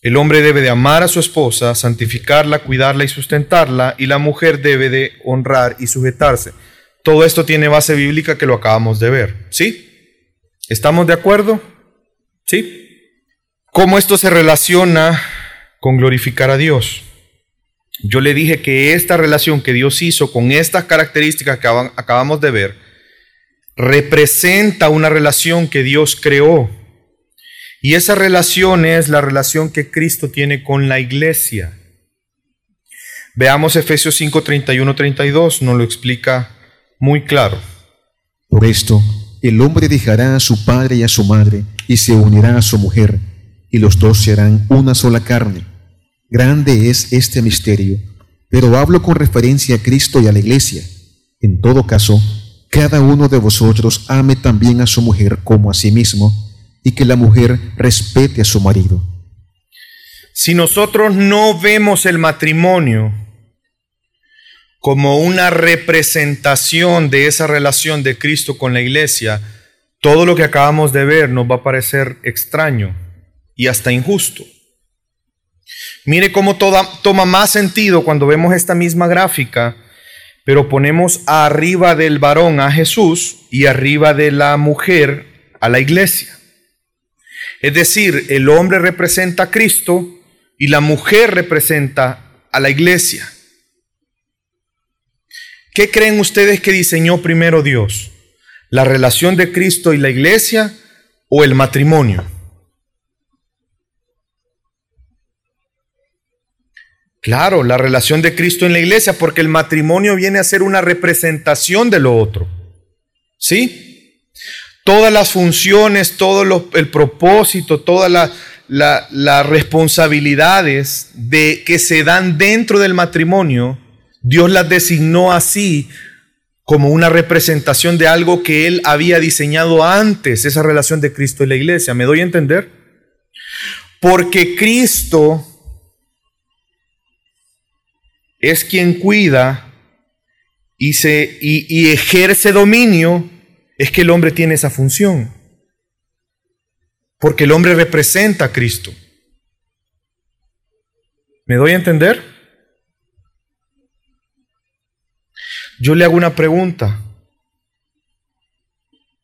el hombre debe de amar a su esposa, santificarla, cuidarla y sustentarla, y la mujer debe de honrar y sujetarse. Todo esto tiene base bíblica que lo acabamos de ver. ¿Sí? ¿Estamos de acuerdo? ¿Sí? ¿Cómo esto se relaciona con glorificar a Dios? Yo le dije que esta relación que Dios hizo con estas características que acabamos de ver, representa una relación que Dios creó y esa relación es la relación que Cristo tiene con la iglesia. Veamos Efesios 5, 31, 32, nos lo explica muy claro. Por esto, el hombre dejará a su padre y a su madre y se unirá a su mujer, y los dos serán una sola carne. Grande es este misterio, pero hablo con referencia a Cristo y a la iglesia. En todo caso, cada uno de vosotros ame también a su mujer como a sí mismo, y que la mujer respete a su marido. Si nosotros no vemos el matrimonio como una representación de esa relación de Cristo con la iglesia, todo lo que acabamos de ver nos va a parecer extraño y hasta injusto. Mire cómo toda, toma más sentido cuando vemos esta misma gráfica, pero ponemos arriba del varón a Jesús y arriba de la mujer a la iglesia. Es decir, el hombre representa a Cristo y la mujer representa a la iglesia. ¿Qué creen ustedes que diseñó primero Dios? ¿La relación de Cristo y la iglesia o el matrimonio? Claro, la relación de Cristo en la iglesia, porque el matrimonio viene a ser una representación de lo otro. ¿Sí? Todas las funciones, todo el propósito, todas las responsabilidades de, que se dan dentro del matrimonio, Dios las designó así como una representación de algo que Él había diseñado antes, esa relación de Cristo y la iglesia. ¿Me doy a entender? Porque Cristo es quien cuida y, se, y, ejerce dominio, es que el hombre tiene esa función. Porque el hombre representa a Cristo. ¿Me doy a entender? Yo le hago una pregunta.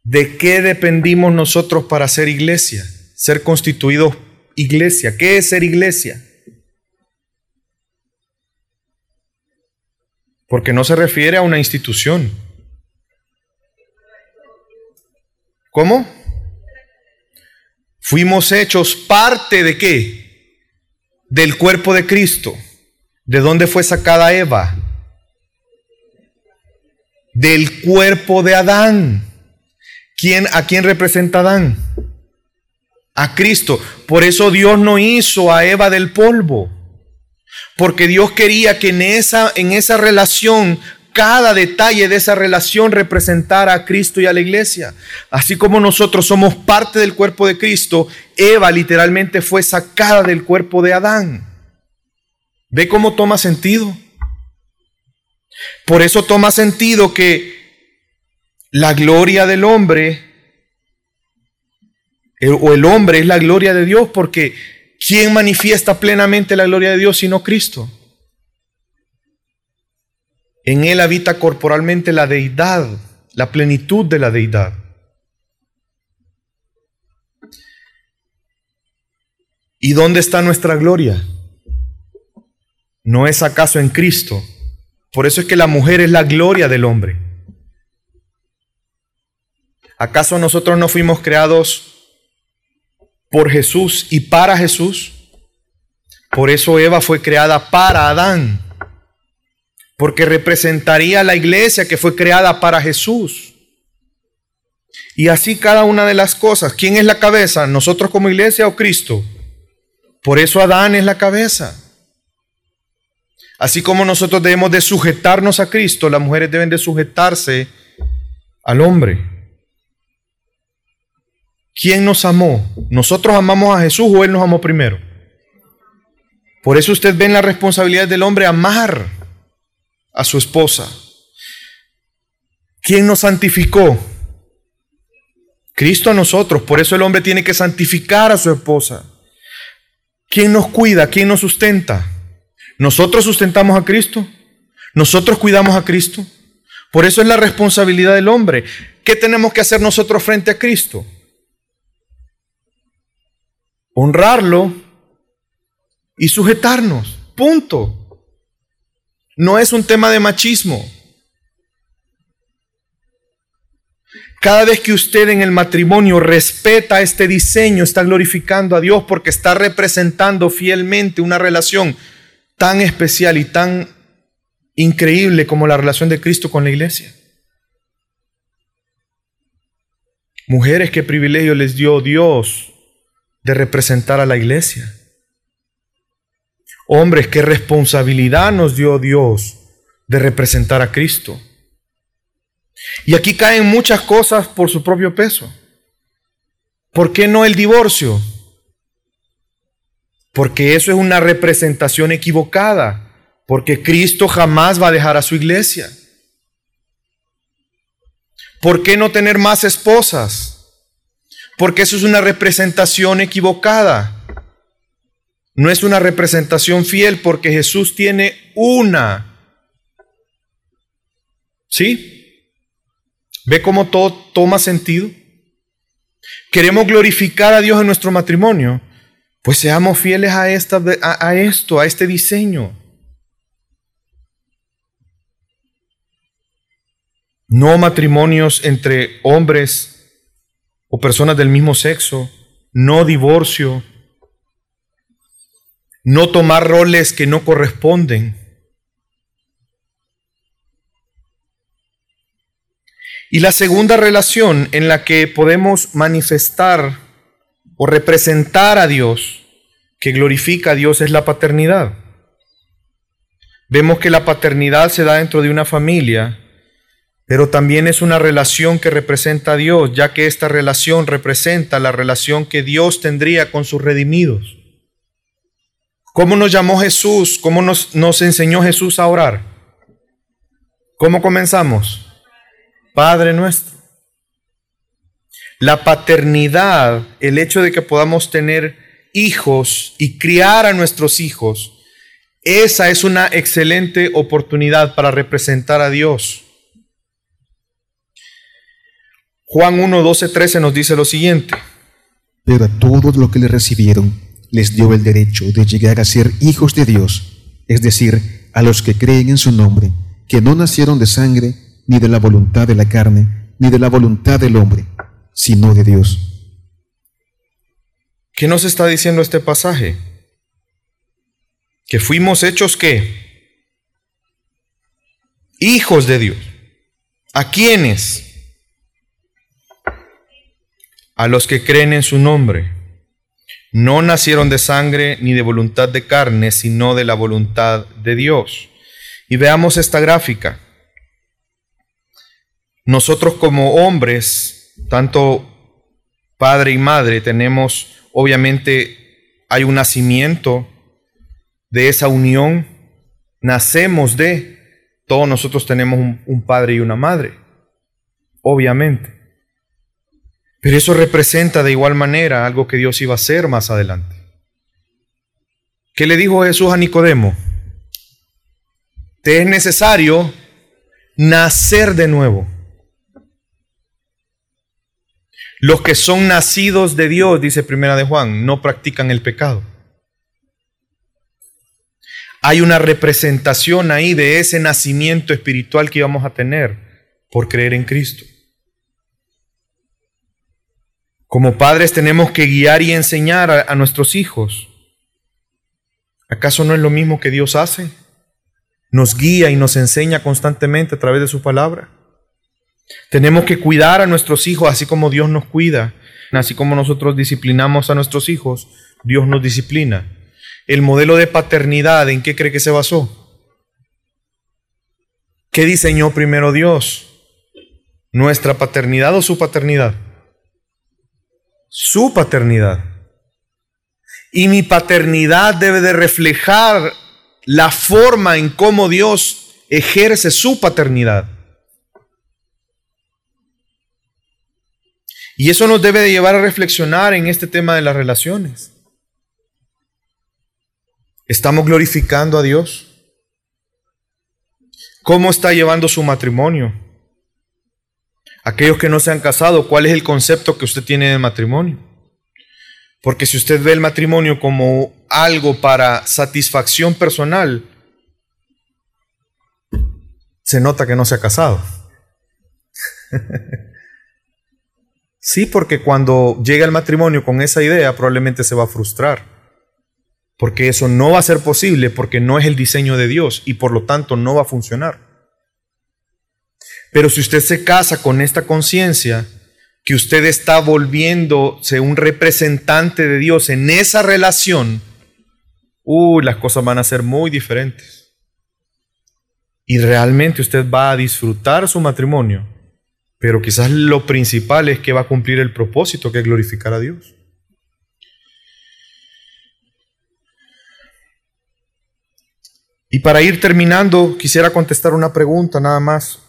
¿De qué dependimos nosotros para ser iglesia? Ser constituidos iglesia. ¿Qué es ser iglesia? porque no se refiere a una institución. ¿Cómo? Fuimos hechos parte de qué? Del cuerpo de Cristo. ¿De dónde fue sacada Eva? Del cuerpo de Adán. ¿Quién, ¿A quién representa Adán? A Cristo. Por eso Dios no hizo a Eva del polvo porque Dios quería que en esa, en esa relación, cada detalle de esa relación representara a Cristo y a la iglesia. Así como nosotros somos parte del cuerpo de Cristo, Eva literalmente fue sacada del cuerpo de Adán. ¿Ve cómo toma sentido? Por eso toma sentido que la gloria del hombre, o el hombre es la gloria de Dios, porque ¿Quién manifiesta plenamente la gloria de Dios sino Cristo? En Él habita corporalmente la deidad, la plenitud de la deidad. ¿Y dónde está nuestra gloria? ¿No es acaso en Cristo? Por eso es que la mujer es la gloria del hombre. ¿Acaso nosotros no fuimos creados por Jesús y para Jesús. Por eso Eva fue creada para Adán, porque representaría la iglesia que fue creada para Jesús. Y así cada una de las cosas. ¿Quién es la cabeza? ¿Nosotros como iglesia o Cristo? Por eso Adán es la cabeza. Así como nosotros debemos de sujetarnos a Cristo, las mujeres deben de sujetarse al hombre. ¿Quién nos amó? ¿Nosotros amamos a Jesús o Él nos amó primero? Por eso usted ve en la responsabilidad del hombre amar a su esposa. ¿Quién nos santificó? Cristo a nosotros. Por eso el hombre tiene que santificar a su esposa. ¿Quién nos cuida? ¿Quién nos sustenta? ¿Nosotros sustentamos a Cristo? ¿Nosotros cuidamos a Cristo? Por eso es la responsabilidad del hombre. ¿Qué tenemos que hacer nosotros frente a Cristo? honrarlo y sujetarnos. Punto. No es un tema de machismo. Cada vez que usted en el matrimonio respeta este diseño, está glorificando a Dios porque está representando fielmente una relación tan especial y tan increíble como la relación de Cristo con la iglesia. Mujeres, qué privilegio les dio Dios de representar a la iglesia. Hombres, qué responsabilidad nos dio Dios de representar a Cristo. Y aquí caen muchas cosas por su propio peso. ¿Por qué no el divorcio? Porque eso es una representación equivocada. Porque Cristo jamás va a dejar a su iglesia. ¿Por qué no tener más esposas? porque eso es una representación equivocada. No es una representación fiel porque Jesús tiene una. ¿Sí? ¿Ve cómo todo toma sentido? ¿Queremos glorificar a Dios en nuestro matrimonio? Pues seamos fieles a, esta, a, esto, a este diseño. no matrimonios entre hombres o personas del mismo sexo, no divorcio, no tomar roles que no corresponden. Y la segunda relación en la que podemos manifestar o representar a Dios, que glorifica a Dios, es la paternidad. Vemos que la paternidad se da dentro de una familia, pero también es una relación que representa a Dios, ya que esta relación representa la relación que Dios tendría con sus redimidos. ¿Cómo nos llamó Jesús? ¿Cómo nos, nos enseñó Jesús a orar? ¿Cómo comenzamos? Padre nuestro. La paternidad, el hecho de que podamos tener hijos y criar a nuestros hijos, esa es una excelente oportunidad para representar a Dios. Juan 1, 12, 13 nos dice lo siguiente. Pero a todos los que le recibieron les dio el derecho de llegar a ser hijos de Dios, es decir, a los que creen en su nombre, que no nacieron de sangre, ni de la voluntad de la carne, ni de la voluntad del hombre, sino de Dios. ¿Qué nos está diciendo este pasaje? Que fuimos hechos qué? Hijos de Dios. ¿A quiénes? A los que creen en su nombre. No nacieron de sangre ni de voluntad de carne, sino de la voluntad de Dios. Y veamos esta gráfica. Nosotros como hombres, tanto padre y madre, tenemos, obviamente, hay un nacimiento de esa unión, nacemos de, todos nosotros tenemos un, padre y una madre, obviamente. Pero eso representa de igual manera algo que Dios iba a hacer más adelante. ¿Qué le dijo Jesús a Nicodemo? Te es necesario nacer de nuevo. Los que son nacidos de Dios, dice Primera de Juan, no practican el pecado. Hay una representación ahí de ese nacimiento espiritual que íbamos a tener por creer en Cristo. Como padres tenemos que guiar y enseñar a, nuestros hijos. ¿Acaso no es lo mismo que Dios hace? Nos guía y nos enseña constantemente a través de su palabra. Tenemos que cuidar a nuestros hijos así como Dios nos cuida. Así como nosotros disciplinamos a nuestros hijos, Dios nos disciplina. El modelo de paternidad, ¿en qué cree que se basó? ¿Qué diseñó primero Dios? ¿Nuestra paternidad o su paternidad? Su paternidad. Y mi paternidad debe de reflejar la forma en cómo Dios ejerce su paternidad. Y eso nos debe de llevar a reflexionar en este tema de las relaciones. ¿Estamos glorificando a Dios? ¿Cómo está llevando su matrimonio? Aquellos que no se han casado, ¿cuál es el concepto que usted tiene del matrimonio? Porque si usted ve el matrimonio como algo para satisfacción personal, se nota que no se ha casado. (laughs) Sí, porque cuando llega el matrimonio con esa idea probablemente se va a frustrar. Porque eso no va a ser posible porque no es el diseño de Dios y por lo tanto no va a funcionar. Pero si usted se casa con esta conciencia, que usted está volviéndose un representante de Dios en esa relación, uy, las cosas van a ser muy diferentes. Y realmente usted va a disfrutar su matrimonio pero quizás lo principal es que va a cumplir el propósito que es glorificar a Dios. Y para ir terminando, quisiera contestar una pregunta nada más.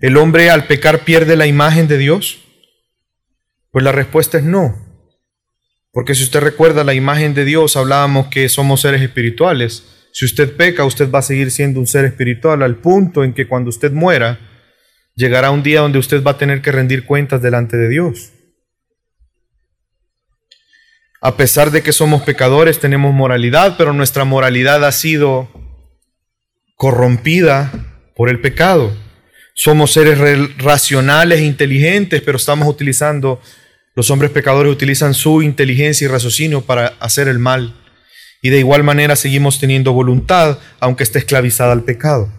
¿El hombre al pecar pierde la imagen de Dios? Pues la respuesta es no. Porque si usted recuerda la imagen de Dios, hablábamos que somos seres espirituales. Si usted peca, usted va a seguir siendo un ser espiritual al punto en que cuando usted muera, llegará un día donde usted va a tener que rendir cuentas delante de Dios. A pesar de que somos pecadores, tenemos moralidad, pero nuestra moralidad ha sido corrompida por el pecado. Somos seres racionales e inteligentes, pero estamos utilizando, los hombres pecadores utilizan su inteligencia y raciocinio para hacer el mal. Y de igual manera seguimos teniendo voluntad, aunque esté esclavizada al pecado.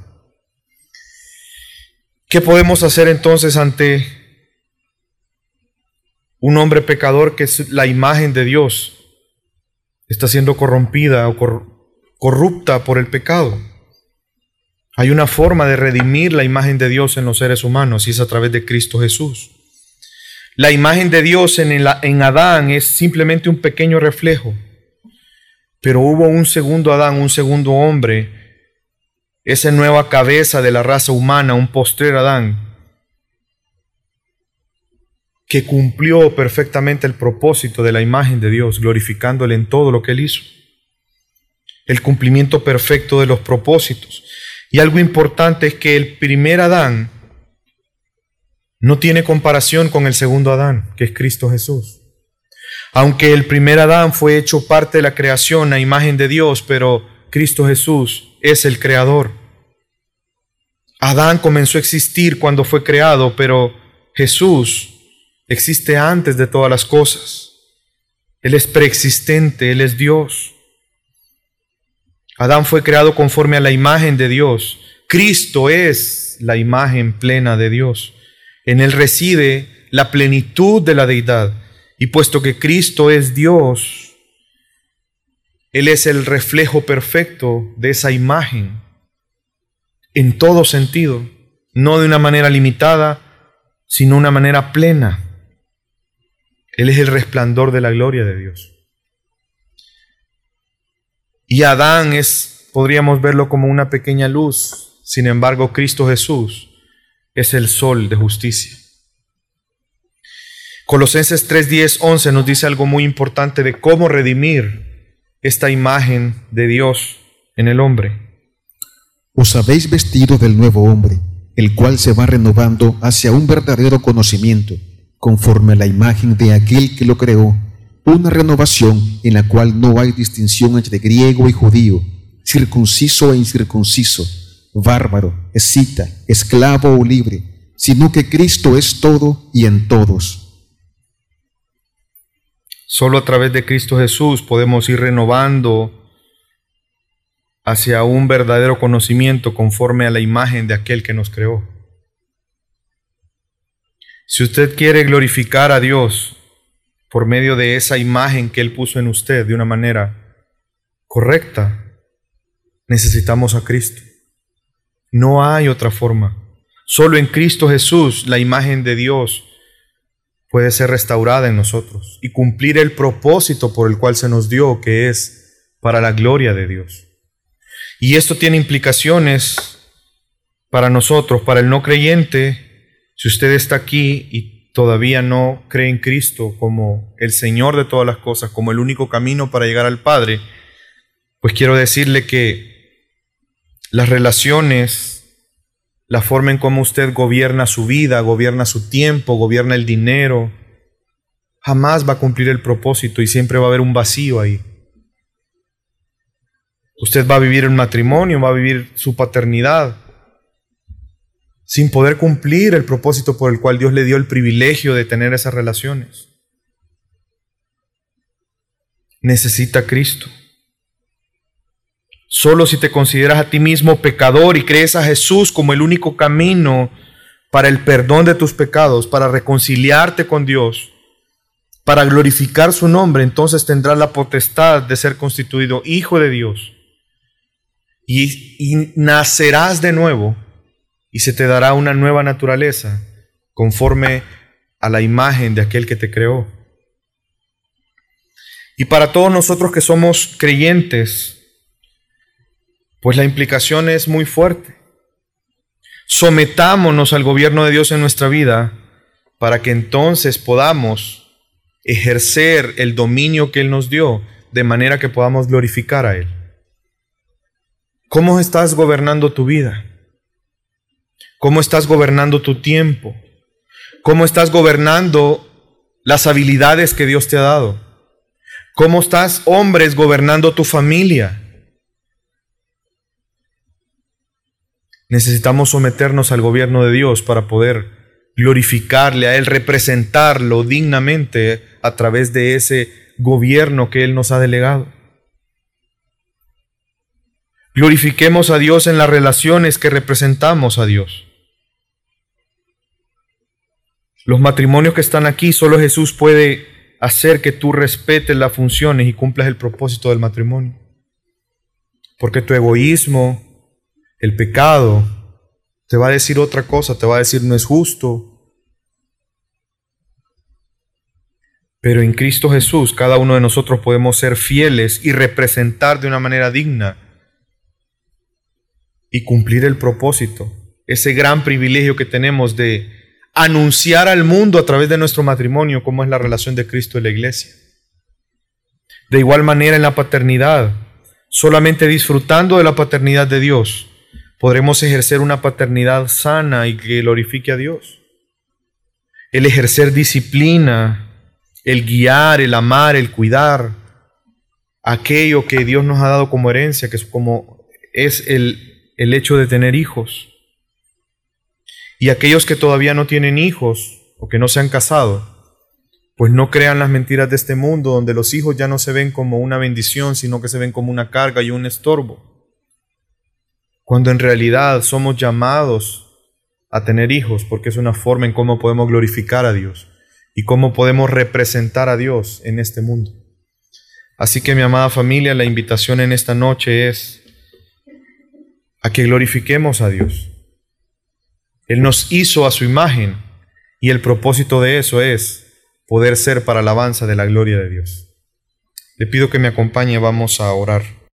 ¿Qué podemos hacer entonces ante un hombre pecador que es la imagen de Dios? Está siendo corrompida o corrupta por el pecado. Hay una forma de redimir la imagen de Dios en los seres humanos y es a través de Cristo Jesús. La imagen de Dios en, en Adán es simplemente un pequeño reflejo pero hubo un segundo Adán, un segundo hombre, esa nueva cabeza de la raza humana, un postrer Adán, que cumplió perfectamente el propósito de la imagen de Dios, glorificándole en todo lo que él hizo. El cumplimiento perfecto de los propósitos. Y algo importante es que el primer Adán no tiene comparación con el segundo Adán, que es Cristo Jesús. Aunque el primer Adán fue hecho parte de la creación a imagen de Dios, pero Cristo Jesús es el creador. Adán comenzó a existir cuando fue creado, pero Jesús existe antes de todas las cosas. Él es preexistente, Él es Dios. Adán fue creado conforme a la imagen de Dios. Cristo es la imagen plena de Dios. En Él reside la plenitud de la deidad. Y puesto que Cristo es Dios, Él es el reflejo perfecto de esa imagen, en todo sentido, no de una manera limitada, sino de una manera plena. Él es el resplandor de la gloria de Dios. Y Adán es, podríamos verlo como una pequeña luz, sin embargo Cristo Jesús es el sol de justicia. Colosenses 3, 10, 11 nos dice algo muy importante de cómo redimir esta imagen de Dios en el hombre. Os habéis vestido del nuevo hombre, el cual se va renovando hacia un verdadero conocimiento, conforme a la imagen de aquel que lo creó, una renovación en la cual no hay distinción entre griego y judío, circunciso e incircunciso, bárbaro, escita, esclavo o libre, sino que Cristo es todo y en todos. Solo a través de Cristo Jesús podemos ir renovando hacia un verdadero conocimiento conforme a la imagen de aquel que nos creó. Si usted quiere glorificar a Dios por medio de esa imagen que Él puso en usted de una manera correcta, necesitamos a Cristo. No hay otra forma. Solo en Cristo Jesús la imagen de Dios puede ser restaurada en nosotros y cumplir el propósito por el cual se nos dio, que es para la gloria de Dios. Y esto tiene implicaciones para nosotros, para el no creyente. Si usted está aquí y todavía no cree en Cristo como el Señor de todas las cosas, como el único camino para llegar al Padre, pues quiero decirle que las relaciones la forma en cómo usted gobierna su vida, gobierna su tiempo, gobierna el dinero, jamás va a cumplir el propósito y siempre va a haber un vacío ahí. Usted va a vivir un matrimonio, va a vivir su paternidad, sin poder cumplir el propósito por el cual Dios le dio el privilegio de tener esas relaciones. Necesita a Cristo. Solo si te consideras a ti mismo pecador y crees a Jesús como el único camino para el perdón de tus pecados, para reconciliarte con Dios, para glorificar su nombre, entonces tendrás la potestad de ser constituido hijo de Dios. Y, y, nacerás de nuevo y se te dará una nueva naturaleza conforme a la imagen de aquel que te creó. Y para todos nosotros que somos creyentes, pues la implicación es muy fuerte. Sometámonos al gobierno de Dios en nuestra vida para que entonces podamos ejercer el dominio que Él nos dio de manera que podamos glorificar a Él. ¿Cómo estás gobernando tu vida? ¿Cómo estás gobernando tu tiempo? ¿Cómo estás gobernando las habilidades que Dios te ha dado? ¿Cómo estás, hombres, gobernando tu familia? Necesitamos someternos al gobierno de Dios para poder glorificarle a Él, representarlo dignamente a través de ese gobierno que Él nos ha delegado. Glorifiquemos a Dios en las relaciones que representamos a Dios. Los matrimonios que están aquí, solo Jesús puede hacer que tú respetes las funciones y cumplas el propósito del matrimonio. Porque tu egoísmo, el pecado, te va a decir otra cosa, te va a decir no es justo. Pero en Cristo Jesús cada uno de nosotros podemos ser fieles y representar de una manera digna y cumplir el propósito, ese gran privilegio que tenemos de anunciar al mundo a través de nuestro matrimonio cómo es la relación de Cristo y la iglesia. De igual manera en la paternidad, solamente disfrutando de la paternidad de Dios, podremos ejercer una paternidad sana y que glorifique a Dios. El ejercer disciplina, el guiar, el amar, el cuidar, aquello que Dios nos ha dado como herencia, que es como es el, el hecho de tener hijos. Y aquellos que todavía no tienen hijos o que no se han casado, pues no crean las mentiras de este mundo donde los hijos ya no se ven como una bendición, sino que se ven como una carga y un estorbo. Cuando en realidad somos llamados a tener hijos porque es una forma en cómo podemos glorificar a Dios y cómo podemos representar a Dios en este mundo. Así que mi amada familia, la invitación en esta noche es a que glorifiquemos a Dios él nos hizo a su imagen y el propósito de eso es poder ser para alabanza de la gloria de Dios. Le pido que me acompañe, vamos a orar.